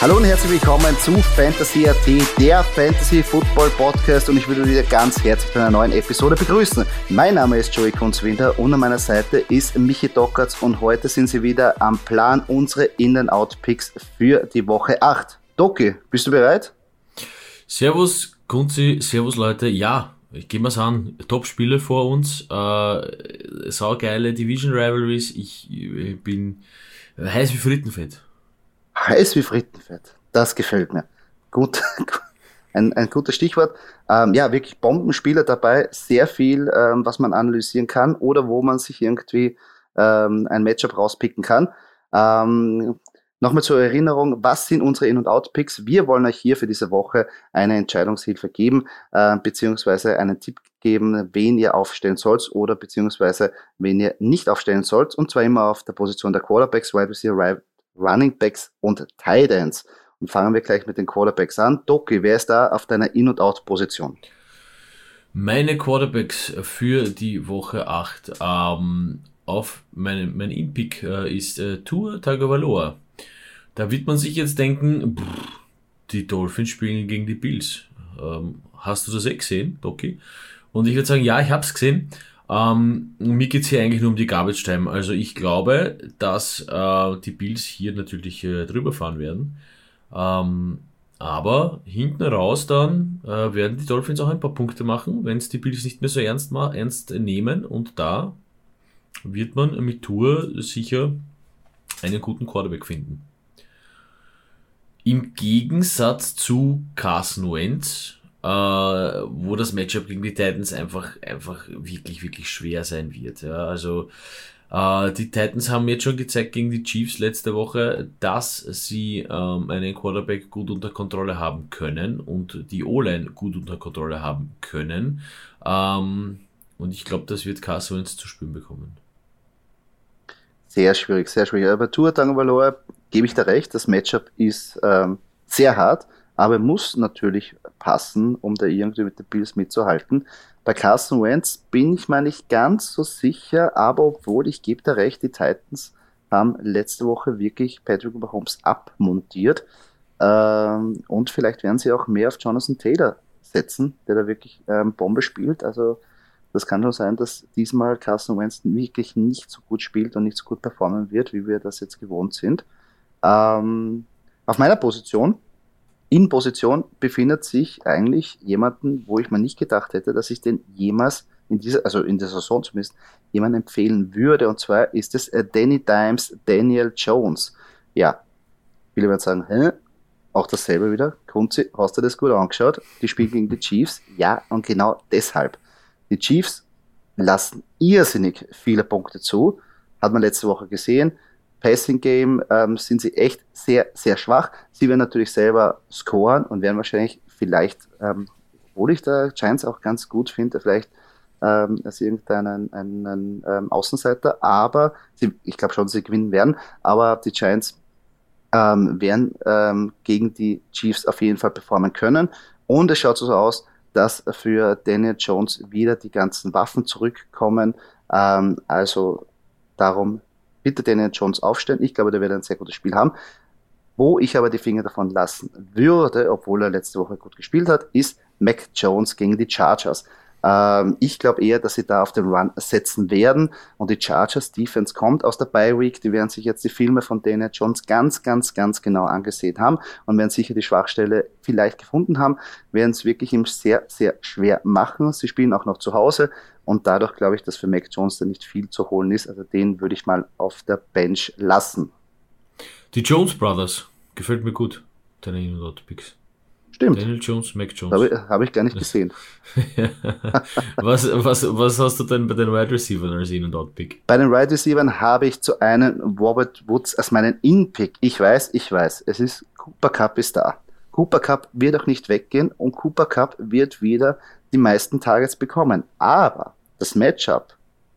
Hallo und herzlich willkommen zu Fantasy AT, der Fantasy Football Podcast und ich würde wieder ganz herzlich zu einer neuen Episode begrüßen. Mein Name ist Joey Kunzwinter und an meiner Seite ist Michi Dockertz und heute sind sie wieder am Plan unsere In-and-Out-Picks für die Woche 8. Doki, bist du bereit? Servus Kunzi, servus Leute, ja, ich gehe mal's an, Top-Spiele vor uns, äh, saugeile Division Rivalries, ich, ich bin heiß wie Frittenfett. Heiß wie Frittenfett. Das gefällt mir. Gut. Ein, ein gutes Stichwort. Ähm, ja, wirklich Bombenspieler dabei. Sehr viel, ähm, was man analysieren kann oder wo man sich irgendwie ähm, ein Matchup rauspicken kann. Ähm, Nochmal zur Erinnerung, was sind unsere In- und Out-Picks? Wir wollen euch hier für diese Woche eine Entscheidungshilfe geben, äh, beziehungsweise einen Tipp geben, wen ihr aufstellen sollt oder beziehungsweise wen ihr nicht aufstellen sollt. Und zwar immer auf der Position der Quarterbacks, Wide Receiver, Running Backs und Tight Ends. Und fangen wir gleich mit den Quarterbacks an. Doki, wer ist da auf deiner In- und Out-Position? Meine Quarterbacks für die Woche 8. Ähm, auf meinem mein In-Pick äh, ist äh, Tour Tagovailoa. Da wird man sich jetzt denken, pff, die Dolphins spielen gegen die Bills. Ähm, hast du das eh gesehen, Doki? Und ich würde sagen, ja, ich habe es gesehen. Ähm, mir geht's hier eigentlich nur um die Garbage Time. Also ich glaube, dass äh, die Bills hier natürlich äh, drüber fahren werden. Ähm, aber hinten raus dann äh, werden die Dolphins auch ein paar Punkte machen, wenn es die Bills nicht mehr so ernst, ma ernst nehmen. Und da wird man mit Tour sicher einen guten Quarterback finden. Im Gegensatz zu Carson Wentz, äh, wo das Matchup gegen die Titans einfach, einfach wirklich, wirklich schwer sein wird. Ja, also äh, die Titans haben jetzt schon gezeigt gegen die Chiefs letzte Woche, dass sie ähm, einen Quarterback gut unter Kontrolle haben können und die O-Line gut unter Kontrolle haben können. Ähm, und ich glaube, das wird Carson Wentz zu spüren bekommen. Sehr schwierig, sehr schwierig. Aber Tour Tagovailoa gebe ich da recht, das Matchup ist ähm, sehr hart, aber muss natürlich passen, um da irgendwie mit den Bills mitzuhalten. Bei Carson Wentz bin ich mir nicht ganz so sicher, aber obwohl ich gebe da recht, die Titans haben letzte Woche wirklich Patrick Mahomes abmontiert ähm, und vielleicht werden sie auch mehr auf Jonathan Taylor setzen, der da wirklich ähm, Bombe spielt. Also das kann schon sein, dass diesmal Carson Wentz wirklich nicht so gut spielt und nicht so gut performen wird, wie wir das jetzt gewohnt sind. Ähm, auf meiner Position, in Position, befindet sich eigentlich jemanden, wo ich mir nicht gedacht hätte, dass ich den jemals in dieser, also in der Saison zumindest, jemand empfehlen würde. Und zwar ist es äh, Danny Dimes, Daniel Jones. Ja, viele werden sagen, hä? Auch dasselbe wieder. Kunzi, hast du das gut angeschaut? Die spielen gegen die Chiefs. Ja, und genau deshalb. Die Chiefs lassen irrsinnig viele Punkte zu. Hat man letzte Woche gesehen. Passing Game ähm, sind sie echt sehr, sehr schwach. Sie werden natürlich selber scoren und werden wahrscheinlich vielleicht, ähm, obwohl ich da Giants auch ganz gut finde, vielleicht ähm, als irgendeinen einen, ähm, Außenseiter, aber sie, ich glaube schon, sie gewinnen werden, aber die Giants ähm, werden ähm, gegen die Chiefs auf jeden Fall performen können. Und es schaut so aus, dass für Daniel Jones wieder die ganzen Waffen zurückkommen. Ähm, also darum bitte Daniel Jones aufstellen. Ich glaube, der wird ein sehr gutes Spiel haben. Wo ich aber die Finger davon lassen würde, obwohl er letzte Woche gut gespielt hat, ist Mac Jones gegen die Chargers. Ähm, ich glaube eher, dass sie da auf den Run setzen werden und die Chargers Defense kommt aus der Bye Week. Die werden sich jetzt die Filme von Daniel Jones ganz, ganz, ganz genau angesehen haben und werden sicher die Schwachstelle vielleicht gefunden haben, werden es wirklich ihm sehr, sehr schwer machen. Sie spielen auch noch zu Hause und dadurch glaube ich, dass für Mac Jones da nicht viel zu holen ist. Also den würde ich mal auf der Bench lassen. Die Jones Brothers gefällt mir gut, deine In- und Out-Picks. Stimmt. Daniel Jones, Mac Jones. Habe ich, hab ich gar nicht gesehen. was, was, was hast du denn bei den Wide Receivers als In- und Out-Pick? Bei den Wide Receivers habe ich zu einem Robert Woods als meinen In-Pick. Ich weiß, ich weiß, es ist Cooper Cup ist da. Cooper Cup wird auch nicht weggehen und Cooper Cup wird wieder die meisten Targets bekommen. Aber das Matchup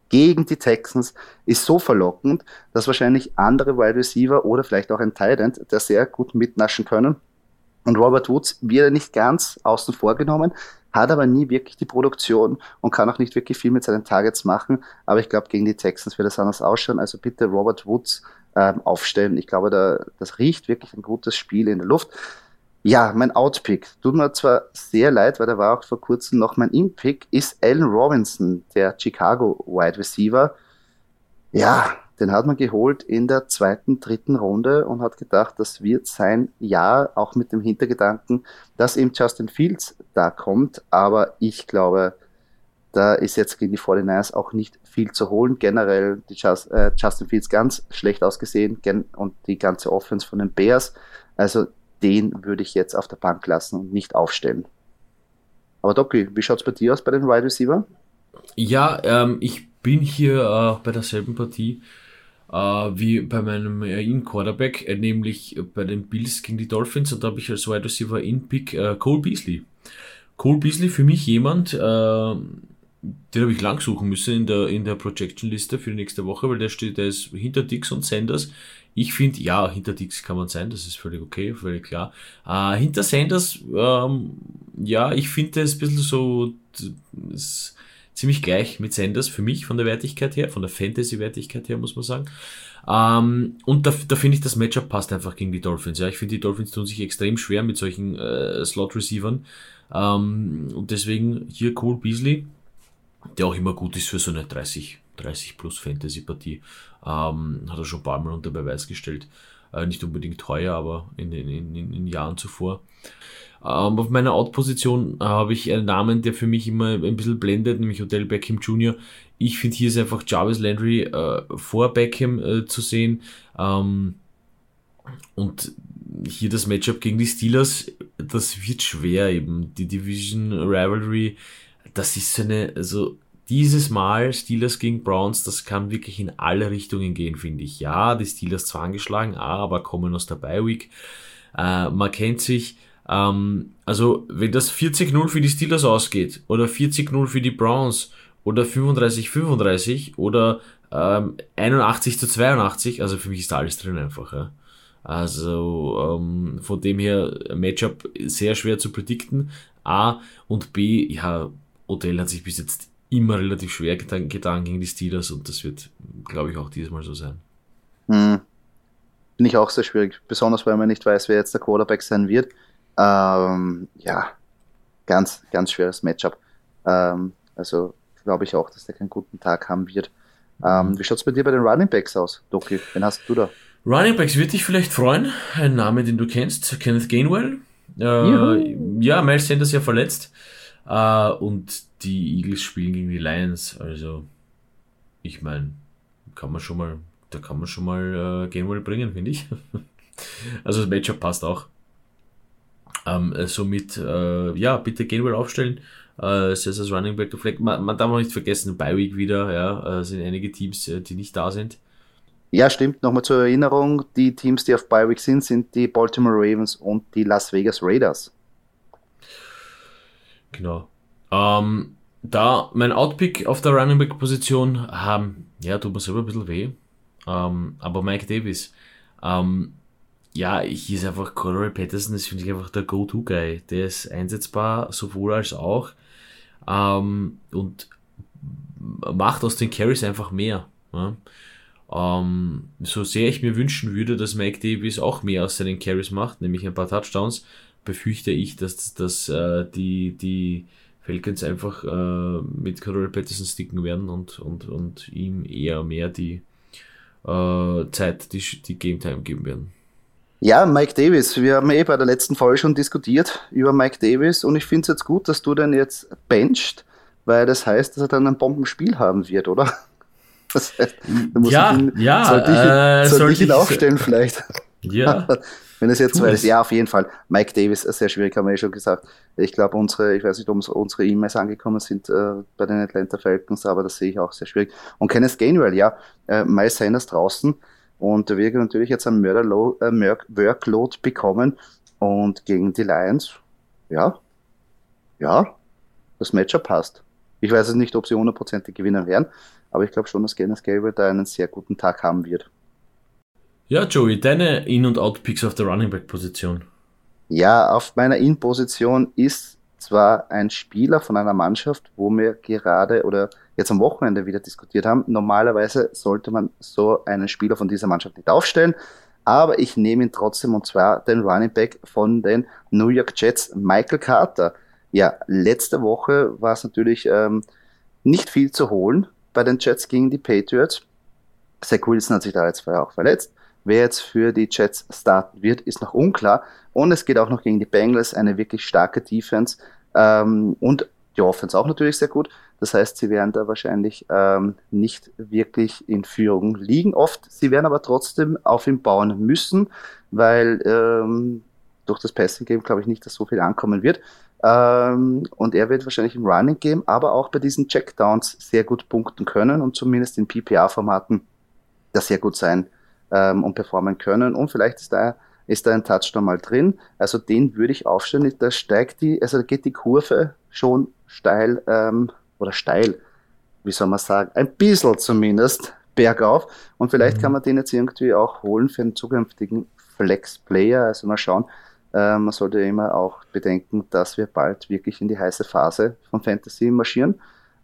gegen die Texans ist so verlockend, dass wahrscheinlich andere Wide Receiver oder vielleicht auch ein Tight End, der sehr gut mitnaschen können. Und Robert Woods wird nicht ganz außen vor genommen, hat aber nie wirklich die Produktion und kann auch nicht wirklich viel mit seinen Targets machen. Aber ich glaube, gegen die Texans wird es anders ausschauen. Also bitte Robert Woods ähm, aufstellen. Ich glaube, da, das riecht wirklich ein gutes Spiel in der Luft. Ja, mein Outpick. Tut mir zwar sehr leid, weil da war auch vor kurzem noch mein In-Pick, ist Allen Robinson, der Chicago Wide Receiver. Ja, den hat man geholt in der zweiten, dritten Runde und hat gedacht, das wird sein Jahr, auch mit dem Hintergedanken, dass eben Justin Fields da kommt. Aber ich glaube, da ist jetzt gegen die 49ers auch nicht viel zu holen. Generell die Just, äh, Justin Fields ganz schlecht ausgesehen und die ganze Offense von den Bears. Also den würde ich jetzt auf der Bank lassen und nicht aufstellen. Aber Doki, wie schaut es bei dir aus bei den Wide Receiver? Ja, ähm, ich bin hier äh, bei derselben Partie wie bei meinem äh, In-Quarterback, äh, nämlich bei den Bills gegen die Dolphins und da habe ich als Wide Receiver In-Pick äh, Cole Beasley. Cole Beasley für mich jemand, äh, den habe ich lang suchen müssen in der, in der Projection-Liste für die nächste Woche, weil der steht, der ist hinter Dix und Sanders. Ich finde, ja, hinter Dix kann man sein, das ist völlig okay, völlig klar. Äh, hinter Sanders, ähm, ja, ich finde es ein bisschen so ist ziemlich gleich mit Sanders für mich von der Wertigkeit her, von der Fantasy-Wertigkeit her, muss man sagen. Ähm, und da, da finde ich, das Matchup passt einfach gegen die Dolphins. Ja, ich finde, die Dolphins tun sich extrem schwer mit solchen äh, Slot-Receivern. Ähm, und deswegen hier Cole Beasley, der auch immer gut ist für so eine 30, 30 plus Fantasy-Partie. Ähm, hat er schon ein paar Mal unter Beweis gestellt. Äh, nicht unbedingt teuer, aber in den in, in, in Jahren zuvor. Ähm, auf meiner Out-Position habe ich einen Namen, der für mich immer ein bisschen blendet, nämlich Odell Beckham Jr. Ich finde, hier ist einfach Jarvis Landry äh, vor Beckham äh, zu sehen. Ähm, und hier das Matchup gegen die Steelers, das wird schwer eben. Die Division Rivalry, das ist so eine, also dieses Mal Steelers gegen Browns, das kann wirklich in alle Richtungen gehen, finde ich. Ja, die Steelers zwar angeschlagen, aber kommen aus der Bye Week. Äh, man kennt sich. Ähm, also, wenn das 40-0 für die Steelers ausgeht, oder 40-0 für die Browns, oder 35-35, oder ähm, 81 zu 82, also für mich ist da alles drin einfach. Ja. Also ähm, von dem her Matchup sehr schwer zu predikten. A und B, ja, Odell hat sich bis jetzt immer relativ schwer getan, getan gegen die Steelers und das wird, glaube ich, auch dieses Mal so sein. Hm. Finde ich auch sehr schwierig, besonders weil man nicht weiß, wer jetzt der Quarterback sein wird. Ähm, ja, ganz, ganz schweres Matchup. Ähm, also glaube ich auch, dass der keinen guten Tag haben wird. Ähm, wie schaut es bei dir bei den Running Backs aus, Doki? Wen hast du da? Running Backs wird dich vielleicht freuen. Ein Name, den du kennst, Kenneth Gainwell. Äh, ja, Miles Sanders ja verletzt. Äh, und die Eagles spielen gegen die Lions. Also, ich meine, kann man schon mal, da kann man schon mal äh, Gainwell bringen, finde ich. also das Matchup passt auch. Ähm, äh, somit, äh, ja, bitte Gainwell aufstellen. Äh, das Running Back Flag. Man, man darf auch nicht vergessen, bei Week wieder, ja, äh, sind einige Teams, die nicht da sind. Ja, stimmt. Nochmal zur Erinnerung, die Teams, die auf Bye Week sind, sind die Baltimore Ravens und die Las Vegas Raiders. Genau. Ähm, da mein Outpick auf der Running Back Position haben, ja, tut mir selber ein bisschen weh. Ähm, aber Mike Davis, ähm, ja, hier ist einfach Corey Patterson, das finde ich einfach der Go-To-Guy. Der ist einsetzbar, sowohl als auch. Ähm, und macht aus den Carries einfach mehr. Ja. Ähm, so sehr ich mir wünschen würde, dass Mike Davis auch mehr aus seinen Carries macht, nämlich ein paar Touchdowns, befürchte ich, dass, dass äh, die, die Falcons einfach äh, mit Corey Patterson sticken werden und, und, und ihm eher mehr die äh, Zeit, die, die Game Time geben werden. Ja, Mike Davis. Wir haben eh bei der letzten Folge schon diskutiert über Mike Davis und ich finde es jetzt gut, dass du den jetzt bencht, weil das heißt, dass er dann ein Bombenspiel haben wird, oder? Das heißt, ja, ihn, ja, sollte ich, äh, soll ich ihn aufstellen vielleicht? Ja. Wenn es jetzt so ist, ja, auf jeden Fall. Mike Davis, sehr schwierig, haben wir ja schon gesagt. Ich glaube, unsere, ich weiß nicht, ob unsere E-Mails angekommen sind äh, bei den Atlanta Falcons, aber das sehe ich auch sehr schwierig. Und Kenneth Gainwell, ja, äh, Miles Sanders draußen und der wird natürlich jetzt einen Mörder-Workload äh, bekommen und gegen die Lions, ja, ja, das Matchup passt. Ich weiß es nicht, ob sie hundertprozentig gewinnen werden, aber ich glaube schon, dass Kenneth Gainwell da einen sehr guten Tag haben wird. Ja, Joey, deine In- und Out-Picks auf der Running Back-Position. Ja, auf meiner In-Position ist zwar ein Spieler von einer Mannschaft, wo wir gerade oder jetzt am Wochenende wieder diskutiert haben. Normalerweise sollte man so einen Spieler von dieser Mannschaft nicht aufstellen, aber ich nehme ihn trotzdem und zwar den Running Back von den New York Jets, Michael Carter. Ja, letzte Woche war es natürlich ähm, nicht viel zu holen bei den Jets gegen die Patriots. Zach Wilson hat sich da jetzt vorher auch verletzt. Wer jetzt für die Jets starten wird, ist noch unklar. Und es geht auch noch gegen die Bengals, eine wirklich starke Defense. Ähm, und die Offense auch natürlich sehr gut. Das heißt, sie werden da wahrscheinlich ähm, nicht wirklich in Führung liegen oft. Sie werden aber trotzdem auf ihn bauen müssen, weil ähm, durch das Passing Game glaube ich nicht, dass so viel ankommen wird. Ähm, und er wird wahrscheinlich im Running Game, aber auch bei diesen Checkdowns sehr gut punkten können und zumindest in PPA-Formaten das sehr gut sein ähm, und performen können. Und vielleicht ist da, ist da ein Touchdown mal drin. Also den würde ich aufstellen. Da steigt die, also da geht die Kurve schon steil ähm, oder steil, wie soll man sagen, ein bisschen zumindest bergauf. Und vielleicht mhm. kann man den jetzt irgendwie auch holen für einen zukünftigen Flex-Player. Also mal schauen. Äh, man sollte immer auch bedenken, dass wir bald wirklich in die heiße Phase von Fantasy marschieren.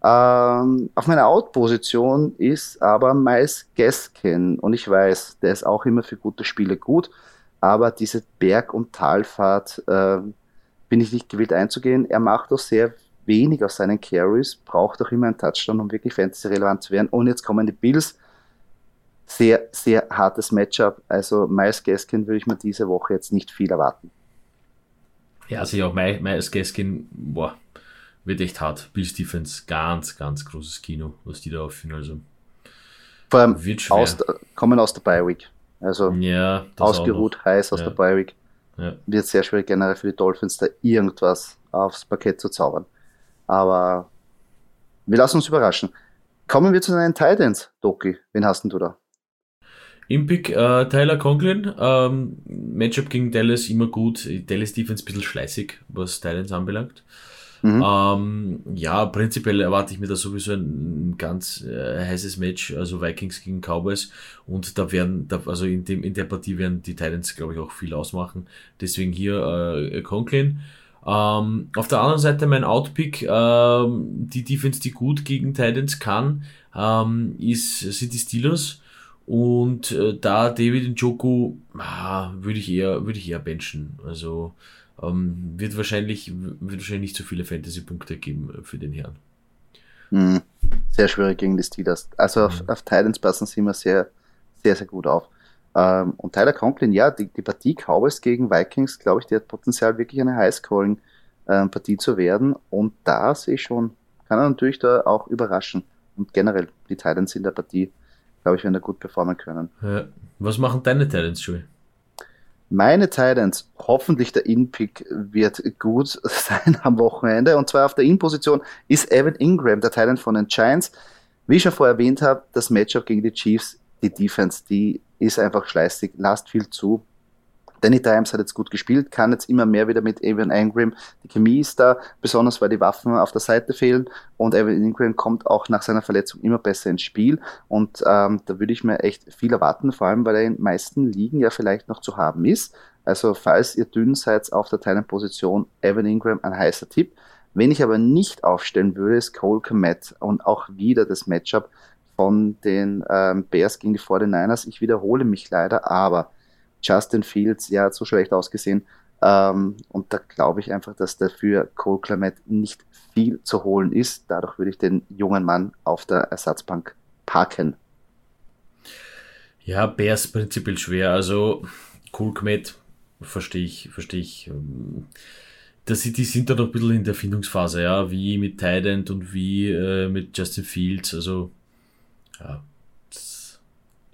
Ähm, auf meiner Out-Position ist aber Miles Gaskin und ich weiß, der ist auch immer für gute Spiele gut, aber diese Berg- und Talfahrt äh, bin ich nicht gewillt einzugehen. Er macht auch sehr wenig aus seinen Carries, braucht auch immer einen Touchdown, um wirklich fantasy-relevant zu werden. Und jetzt kommen die Bills. Sehr, sehr hartes Matchup. Also Miles Gaskin würde ich mir diese Woche jetzt nicht viel erwarten. Ja, also ja, Miles Gaskin, boah, wird echt hart. Bills Defense, ganz, ganz großes Kino, was die da aufführen. Also, Vor allem aus der, kommen aus der Bye Week. Also ja, ausgeruht, heiß aus ja. der Bye Week. Ja. Wird sehr schwierig generell für die Dolphins, da irgendwas aufs Parkett zu zaubern. Aber wir lassen uns überraschen. Kommen wir zu deinen Titans, Doki. Wen hast denn du da? Im Pick äh, Tyler Conklin. Ähm, Matchup gegen Dallas immer gut. Dallas Defense ein bisschen schleißig, was Titans anbelangt. Mhm. Ähm, ja, prinzipiell erwarte ich mir da sowieso ein, ganz äh, heißes Match, also Vikings gegen Cowboys. Und da werden, da, also in, dem, in der Partie werden die Titans, glaube ich, auch viel ausmachen. Deswegen hier äh, Conklin. Ähm, auf der anderen Seite mein Outpick, ähm, die Defense, die gut gegen Titans kann, ähm, ist, sind die Steelers. Und äh, da David Njoku ah, würde ich eher, würde ich eher benchen. Also ähm, wird, wahrscheinlich, wird wahrscheinlich nicht so viele Fantasy-Punkte geben für den Herrn. Mhm. Sehr schwierig gegen die Steelers. Also auf, mhm. auf Titans passen sie immer sehr, sehr, sehr gut auf. Ähm, und Tyler Conklin, ja, die, die Partie Cowboys gegen Vikings, glaube ich, die hat Potenzial, wirklich eine Highscoring-Partie ähm, zu werden. Und da sehe ich schon, kann er natürlich da auch überraschen. Und generell, die Titans in der Partie, glaube ich, werden da gut performen können. Ja. Was machen deine Titans, Joey? Meine Titans, hoffentlich der In-Pick wird gut sein am Wochenende. Und zwar auf der In-Position ist Evan Ingram, der Titan von den Giants. Wie ich schon vorher erwähnt habe, das Matchup gegen die Chiefs, die Defense, die ist einfach schleißig, lasst viel zu. Danny Dimes hat jetzt gut gespielt, kann jetzt immer mehr wieder mit Evan Ingram. Die Chemie ist da, besonders weil die Waffen auf der Seite fehlen. Und Evan Ingram kommt auch nach seiner Verletzung immer besser ins Spiel. Und ähm, da würde ich mir echt viel erwarten, vor allem weil er in meisten Ligen ja vielleicht noch zu haben ist. Also falls ihr dünn seid auf der Teilenposition, Evan Ingram ein heißer Tipp. Wenn ich aber nicht aufstellen würde, ist Cole Komet und auch wieder das Matchup von den ähm, Bears gegen die 49ers. Ich wiederhole mich leider, aber Justin Fields, ja, hat so schlecht ausgesehen. Ähm, und da glaube ich einfach, dass dafür Cole Clement nicht viel zu holen ist. Dadurch würde ich den jungen Mann auf der Ersatzbank parken. Ja, Bears prinzipiell schwer. Also Cole Clement verstehe ich, verstehe ich. Ähm, sie, die sind da noch ein bisschen in der Findungsphase, ja, wie mit Tident und wie äh, mit Justin Fields. Also, ja,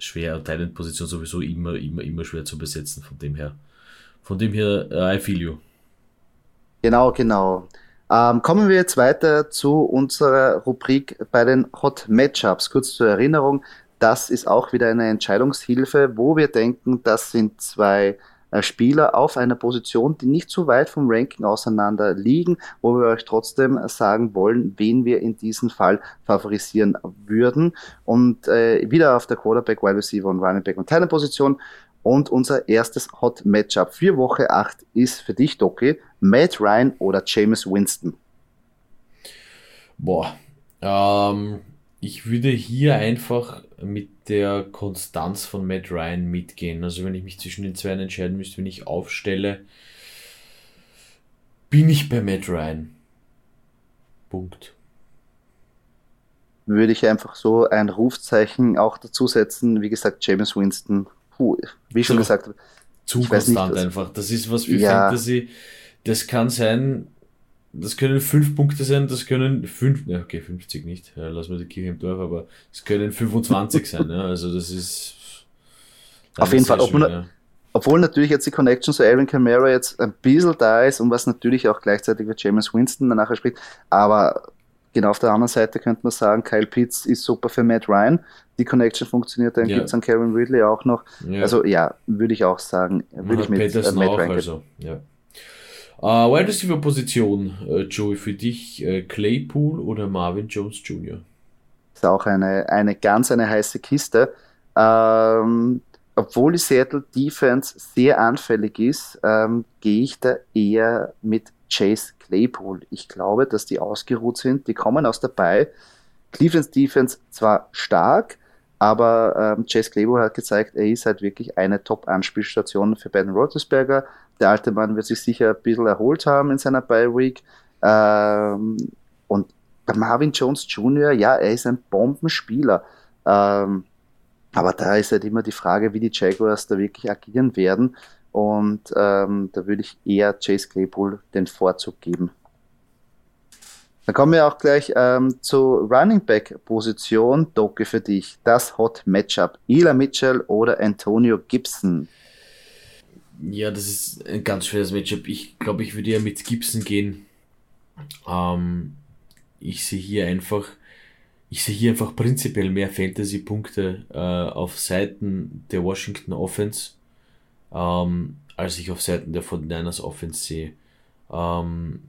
schwer. Talent-Position sowieso immer, immer, immer schwer zu besetzen, von dem her. Von dem her, uh, I feel you. Genau, genau. Ähm, kommen wir jetzt weiter zu unserer Rubrik bei den Hot Matchups. Kurz zur Erinnerung, das ist auch wieder eine Entscheidungshilfe, wo wir denken, das sind zwei äh, Spieler auf einer Position, die nicht so weit vom Ranking auseinander liegen, wo wir euch trotzdem sagen wollen, wen wir in diesem Fall favorisieren würden. Und äh, wieder auf der Quarterback, Wide Receiver und Running Back und Position. Und unser erstes Hot Matchup für Woche 8 ist für dich, Doki, Matt Ryan oder James Winston. Boah, ähm, ich würde hier einfach mit der Konstanz von Matt Ryan mitgehen. Also wenn ich mich zwischen den zwei entscheiden müsste, wenn ich aufstelle, bin ich bei Matt Ryan. Punkt. Würde ich einfach so ein Rufzeichen auch dazu setzen. Wie gesagt, James Winston, puh, wie schon so, gesagt. Zu konstant nicht, einfach. Das ist was für ja, Fantasy. Das kann sein, das können fünf Punkte sein, das können fünf, ja, okay, 50 nicht, ja, lassen wir die Kirche im Dorf, aber es können 25 sein, ja, also das ist. Auf jeden Fall, obwohl, ja. obwohl natürlich jetzt die Connection zu Aaron Camara jetzt ein bisschen da ist und was natürlich auch gleichzeitig mit James Winston nachher spricht, aber genau auf der anderen Seite könnte man sagen, Kyle Pitts ist super für Matt Ryan, die Connection funktioniert, dann ja. gibt es an Kevin Ridley auch noch, ja. also ja, würde ich auch sagen, würde ich mit äh, Matt Ryan also, ja. Uh, Wide Receiver Position, uh, Joey, für dich uh, Claypool oder Marvin Jones Jr.? Ist auch eine, eine ganz eine heiße Kiste. Ähm, obwohl die Seattle Defense sehr anfällig ist, ähm, gehe ich da eher mit Chase Claypool. Ich glaube, dass die ausgeruht sind, die kommen aus dabei. Cleveland's Defense zwar stark, aber ähm, Chase Claypool hat gezeigt, er ist halt wirklich eine Top-Anspielstation für Ben Roethlisberger. Der alte Mann wird sich sicher ein bisschen erholt haben in seiner Bye-Week. Ähm, und bei Marvin Jones Jr., ja, er ist ein Bombenspieler. Ähm, aber da ist halt immer die Frage, wie die Jaguars da wirklich agieren werden. Und ähm, da würde ich eher Chase Claypool den Vorzug geben. Dann kommen wir auch gleich ähm, zur Running Back Position. Doke für dich. Das Hot Matchup. Ela Mitchell oder Antonio Gibson? Ja, das ist ein ganz schweres Matchup. Ich glaube, ich würde ja mit Gibson gehen. Ähm, ich sehe hier einfach, ich sehe hier einfach prinzipiell mehr Fantasy-Punkte äh, auf Seiten der Washington Offense, ähm, als ich auf Seiten der 49ers Offense sehe. Ähm,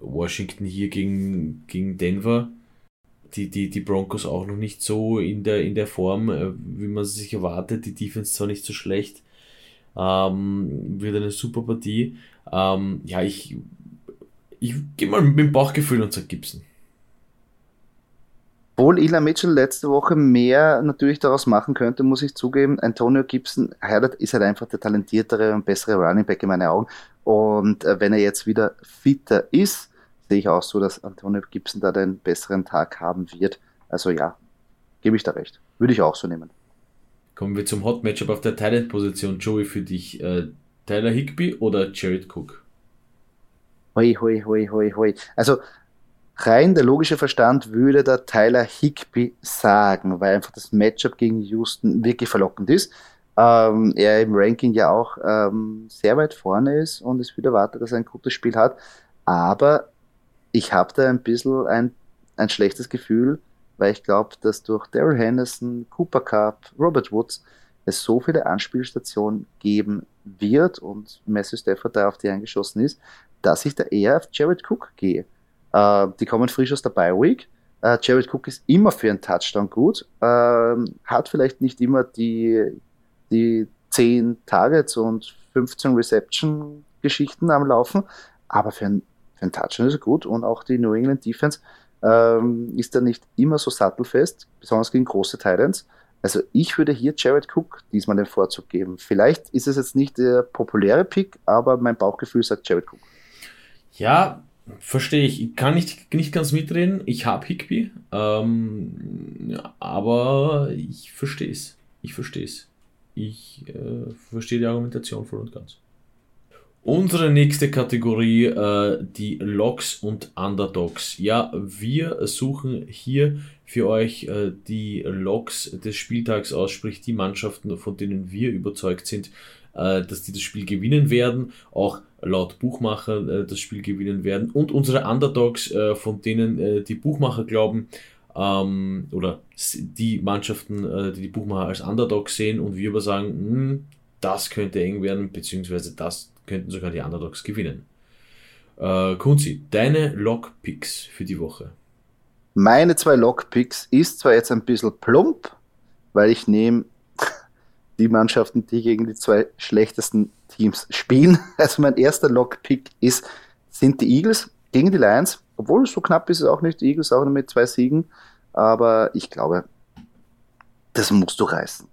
Washington hier gegen, gegen Denver. Die, die, die Broncos auch noch nicht so in der, in der Form, äh, wie man sich erwartet. Die Defense zwar nicht so schlecht, ähm, wird eine super Partie. Ähm, ja, ich, ich gehe mal mit dem Bauchgefühl und sage Gibson. Obwohl Ila Mitchell letzte Woche mehr natürlich daraus machen könnte, muss ich zugeben. Antonio Gibson ist halt einfach der talentiertere und bessere Running Back in meinen Augen. Und äh, wenn er jetzt wieder fitter ist, sehe ich auch so, dass Antonio Gibson da den besseren Tag haben wird. Also ja, gebe ich da recht. Würde ich auch so nehmen. Kommen wir zum Hot Matchup auf der Talent-Position. Joey, für dich äh, Tyler Higby oder Jared Cook? Hoi, hoi, hoi, hoi, hoi. Also rein der logische Verstand würde da Tyler Higby sagen, weil einfach das Matchup gegen Houston wirklich verlockend ist. Ähm, er im Ranking ja auch ähm, sehr weit vorne ist und es wird erwartet, dass er ein gutes Spiel hat. Aber ich habe da ein bisschen ein, ein schlechtes Gefühl, weil ich glaube, dass durch Daryl Henderson, Cooper Cup, Robert Woods es so viele Anspielstationen geben wird und Matthew Stafford da auf die eingeschossen ist, dass ich da eher auf Jared Cook gehe. Äh, die kommen frisch aus der Bye Week. Äh, Jared Cook ist immer für einen Touchdown gut, äh, hat vielleicht nicht immer die, die 10 Targets und 15 Reception Geschichten am Laufen, aber für einen, einen Touchdown ist gut und auch die New England Defense ähm, ist er nicht immer so sattelfest, besonders gegen große Titans. Also ich würde hier Jared Cook diesmal den Vorzug geben. Vielleicht ist es jetzt nicht der populäre Pick, aber mein Bauchgefühl sagt Jared Cook. Ja, verstehe ich. Ich kann nicht, nicht ganz mitreden. Ich habe Higby, ähm, aber ich verstehe es. Ich verstehe es. Ich äh, verstehe die Argumentation voll und ganz. Unsere nächste Kategorie, äh, die Logs und Underdogs. Ja, wir suchen hier für euch äh, die Logs des Spieltags aus, sprich die Mannschaften, von denen wir überzeugt sind, äh, dass die das Spiel gewinnen werden, auch laut Buchmacher äh, das Spiel gewinnen werden und unsere Underdogs, äh, von denen äh, die Buchmacher glauben, ähm, oder die Mannschaften, die die Buchmacher als Underdogs sehen und wir aber sagen, mh, hm, das könnte eng werden, beziehungsweise das könnten sogar die Underdogs gewinnen. Äh, Kunzi, deine Lockpicks für die Woche. Meine zwei Lockpicks ist zwar jetzt ein bisschen plump, weil ich nehme die Mannschaften, die gegen die zwei schlechtesten Teams spielen. Also mein erster Lockpick ist, sind die Eagles gegen die Lions. Obwohl es so knapp ist, ist auch nicht. Die Eagles auch nur mit zwei Siegen. Aber ich glaube, das musst du reißen.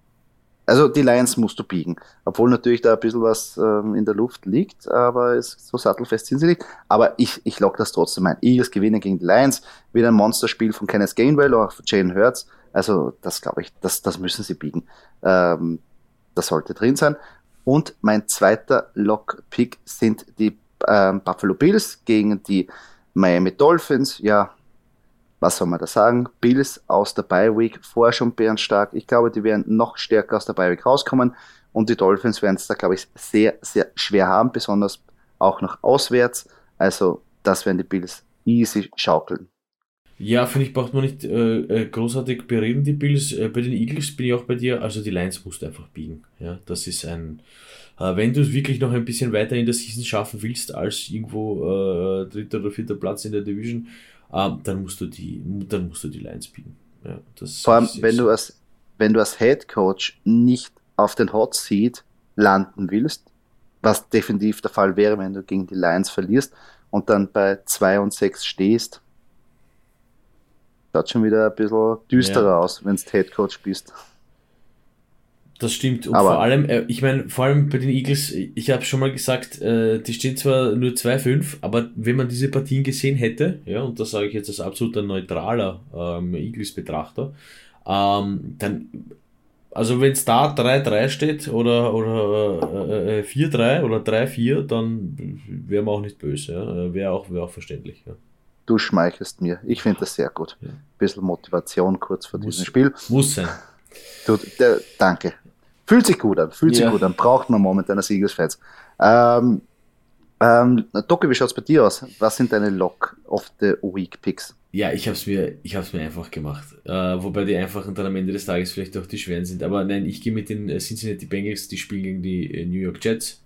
Also die Lions musst du biegen. Obwohl natürlich da ein bisschen was ähm, in der Luft liegt, aber es, so sattelfest sind sie nicht. Aber ich, ich lock das trotzdem ein. Eagles gewinnen gegen die Lions. Wieder ein Monsterspiel von Kenneth Gainwell, auch von Jane Hurts. Also das glaube ich, das, das müssen sie biegen. Ähm, das sollte drin sein. Und mein zweiter Lock-Pick sind die ähm, Buffalo Bills gegen die Miami Dolphins. Ja, was soll man da sagen? Bills aus der Bye Week, vorher schon bärenstark. Ich glaube, die werden noch stärker aus der Bye Week rauskommen und die Dolphins werden es da, glaube ich, sehr, sehr schwer haben, besonders auch noch auswärts. Also, das werden die Bills easy schaukeln. Ja, finde ich, braucht man nicht äh, äh, großartig bereden, die Bills. Äh, bei den Eagles bin ich auch bei dir. Also die Lions musst du einfach biegen. Ja, das ist ein, äh, wenn du es wirklich noch ein bisschen weiter in der Season schaffen willst, als irgendwo äh, dritter oder vierter Platz in der Division, ähm, dann musst du die, dann musst du die Lines biegen. Ja, Vor allem, wenn du als, wenn du als Head Coach nicht auf den Hot Seat landen willst, was definitiv der Fall wäre, wenn du gegen die Lions verlierst und dann bei 2 und 6 stehst, schaut schon wieder ein bisschen düsterer ja. aus, wenn du Head Coach bist. Das stimmt. Und aber vor allem, äh, ich meine, vor allem bei den Eagles, ich habe schon mal gesagt, äh, die stehen zwar nur 2-5, aber wenn man diese Partien gesehen hätte, ja, und das sage ich jetzt als absoluter neutraler ähm, Eagles-Betrachter, ähm, dann, also wenn es da 3-3 steht oder, oder äh, 4-3 oder 3-4, dann wäre man auch nicht böse. Ja? Wäre auch, wär auch verständlich. Ja. Du schmeichelst mir. Ich finde das sehr gut. Ja. Bisschen Motivation kurz vor muss, diesem Spiel. Muss sein. Du, der, danke. Fühlt sich gut an, fühlt ja. sich gut an. Braucht man momentan als Eagles-Fans. Ähm, ähm, Doki, wie schaut's bei dir aus? Was sind deine Lock of the Week Picks? Ja, ich habe es mir, ich hab's mir einfach gemacht. Äh, wobei die einfachen dann am Ende des Tages vielleicht auch die schweren sind. Aber nein, ich gehe mit den äh, Cincinnati Bengals, die spielen gegen die äh, New York Jets.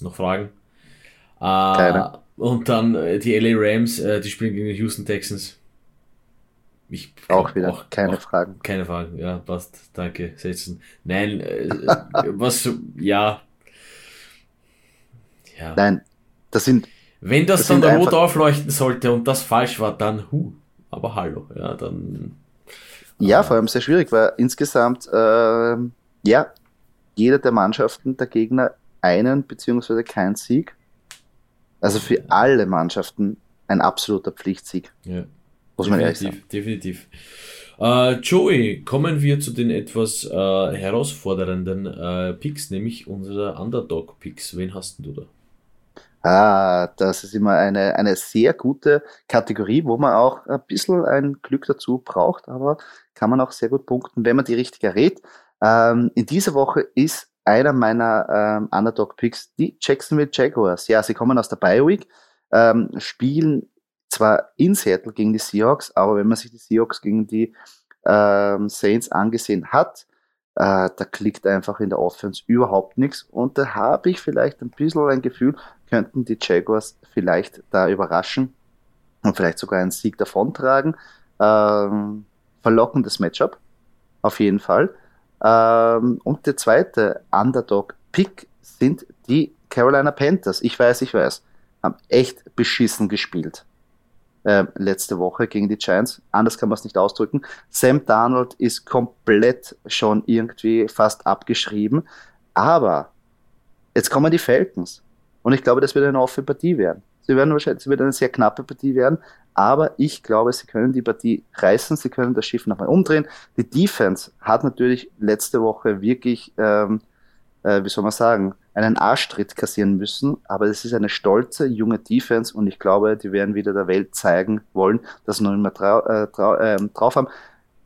Noch Fragen? Äh, Keine. Und dann äh, die LA Rams, die spielen gegen die Houston Texans. Ich auch wieder auch, keine auch Fragen. Keine Fragen, ja, passt. Danke, setzen. Nein, äh, was, ja. ja. Nein, das sind. Wenn das, das dann rot aufleuchten sollte und das falsch war, dann hu. Aber hallo, ja, dann. Ja, vor allem sehr schwierig, weil insgesamt, äh, ja, jeder der Mannschaften der Gegner einen beziehungsweise kein Sieg. Also für alle Mannschaften ein absoluter Pflichtsieg. Ja. Muss man ehrlich sagen. Definitiv. Äh, Joey, kommen wir zu den etwas äh, herausfordernden äh, Picks, nämlich unsere Underdog-Picks. Wen hast du da? Ah, das ist immer eine, eine sehr gute Kategorie, wo man auch ein bisschen ein Glück dazu braucht, aber kann man auch sehr gut punkten, wenn man die richtig errät. Ähm, in dieser Woche ist einer meiner ähm, Underdog-Picks die Jacksonville Jaguars. Ja, sie kommen aus der Bye-Week, ähm, spielen zwar in Seattle gegen die Seahawks, aber wenn man sich die Seahawks gegen die ähm, Saints angesehen hat, äh, da klickt einfach in der Offense überhaupt nichts. Und da habe ich vielleicht ein bisschen ein Gefühl, könnten die Jaguars vielleicht da überraschen und vielleicht sogar einen Sieg davontragen. Ähm, verlockendes Matchup, auf jeden Fall. Ähm, und der zweite Underdog-Pick sind die Carolina Panthers. Ich weiß, ich weiß, haben echt beschissen gespielt äh, letzte Woche gegen die Giants. Anders kann man es nicht ausdrücken. Sam Darnold ist komplett schon irgendwie fast abgeschrieben. Aber jetzt kommen die Falcons. Und ich glaube, das wird eine offene Partie werden. Sie werden wahrscheinlich, es wird eine sehr knappe Partie werden. Aber ich glaube, sie können die Partie reißen. Sie können das Schiff nochmal umdrehen. Die Defense hat natürlich letzte Woche wirklich, ähm, äh, wie soll man sagen, einen Arschtritt kassieren müssen, aber es ist eine stolze, junge Defense und ich glaube, die werden wieder der Welt zeigen wollen, dass sie noch immer äh, äh, drauf haben.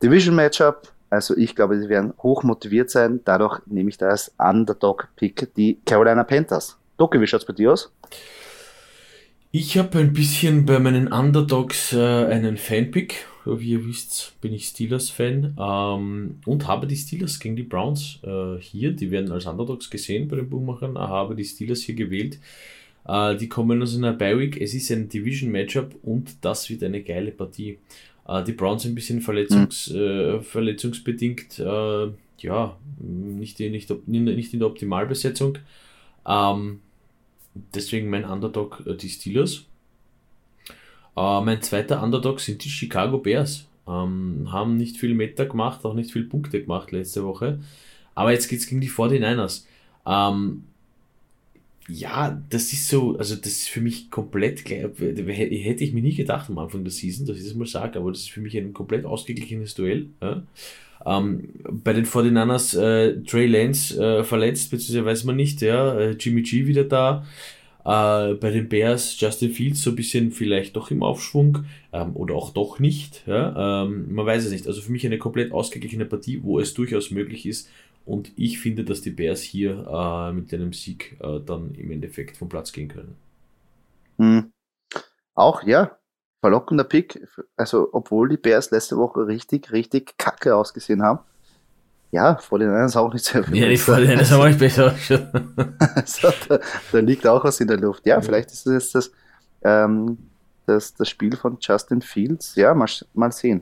Division Matchup, also ich glaube, sie werden hoch motiviert sein, dadurch nehme ich da als Underdog-Pick die Carolina Panthers. Doki, wie schaut's bei dir aus? Ich habe ein bisschen bei meinen Underdogs äh, einen Fanpick. Wie ihr wisst, bin ich Steelers-Fan ähm, und habe die Steelers gegen die Browns äh, hier. Die werden als Underdogs gesehen bei den Buchmachern. Ich habe die Steelers hier gewählt. Äh, die kommen aus einer Bye-Week. Es ist ein Division-Matchup und das wird eine geile Partie. Äh, die Browns ein bisschen verletzungs, mhm. verletzungsbedingt, äh, ja, nicht, nicht, nicht in der Optimalbesetzung. Ähm, deswegen mein Underdog äh, die Steelers. Äh, mein zweiter Underdog sind die Chicago Bears. Ähm, haben nicht viel Meter gemacht, auch nicht viel Punkte gemacht letzte Woche. Aber jetzt geht es gegen die 49ers. Ähm, ja, das ist so, also das ist für mich komplett, hätte ich mir nie gedacht am Anfang der Season, dass ich das mal sage, aber das ist für mich ein komplett ausgeglichenes Duell. Ja? Ähm, bei den 49ers äh, Trey Lance äh, verletzt, beziehungsweise weiß man nicht, ja, äh, Jimmy G wieder da. Äh, bei den Bears Justin Fields so ein bisschen vielleicht doch im Aufschwung ähm, oder auch doch nicht. Ja? Ähm, man weiß es nicht. Also für mich eine komplett ausgeglichene Partie, wo es durchaus möglich ist. Und ich finde, dass die Bears hier äh, mit einem Sieg äh, dann im Endeffekt vom Platz gehen können. Hm. Auch, ja, verlockender Pick. Also, obwohl die Bears letzte Woche richtig, richtig kacke ausgesehen haben. Ja, vor den anderen ist auch nicht sehr viel. Ja, die vor den anderen haben auch nicht besser also, da, da, liegt auch was in der Luft. Ja, vielleicht ist es das, ähm, das, das Spiel von Justin Fields. Ja, mal, mal sehen.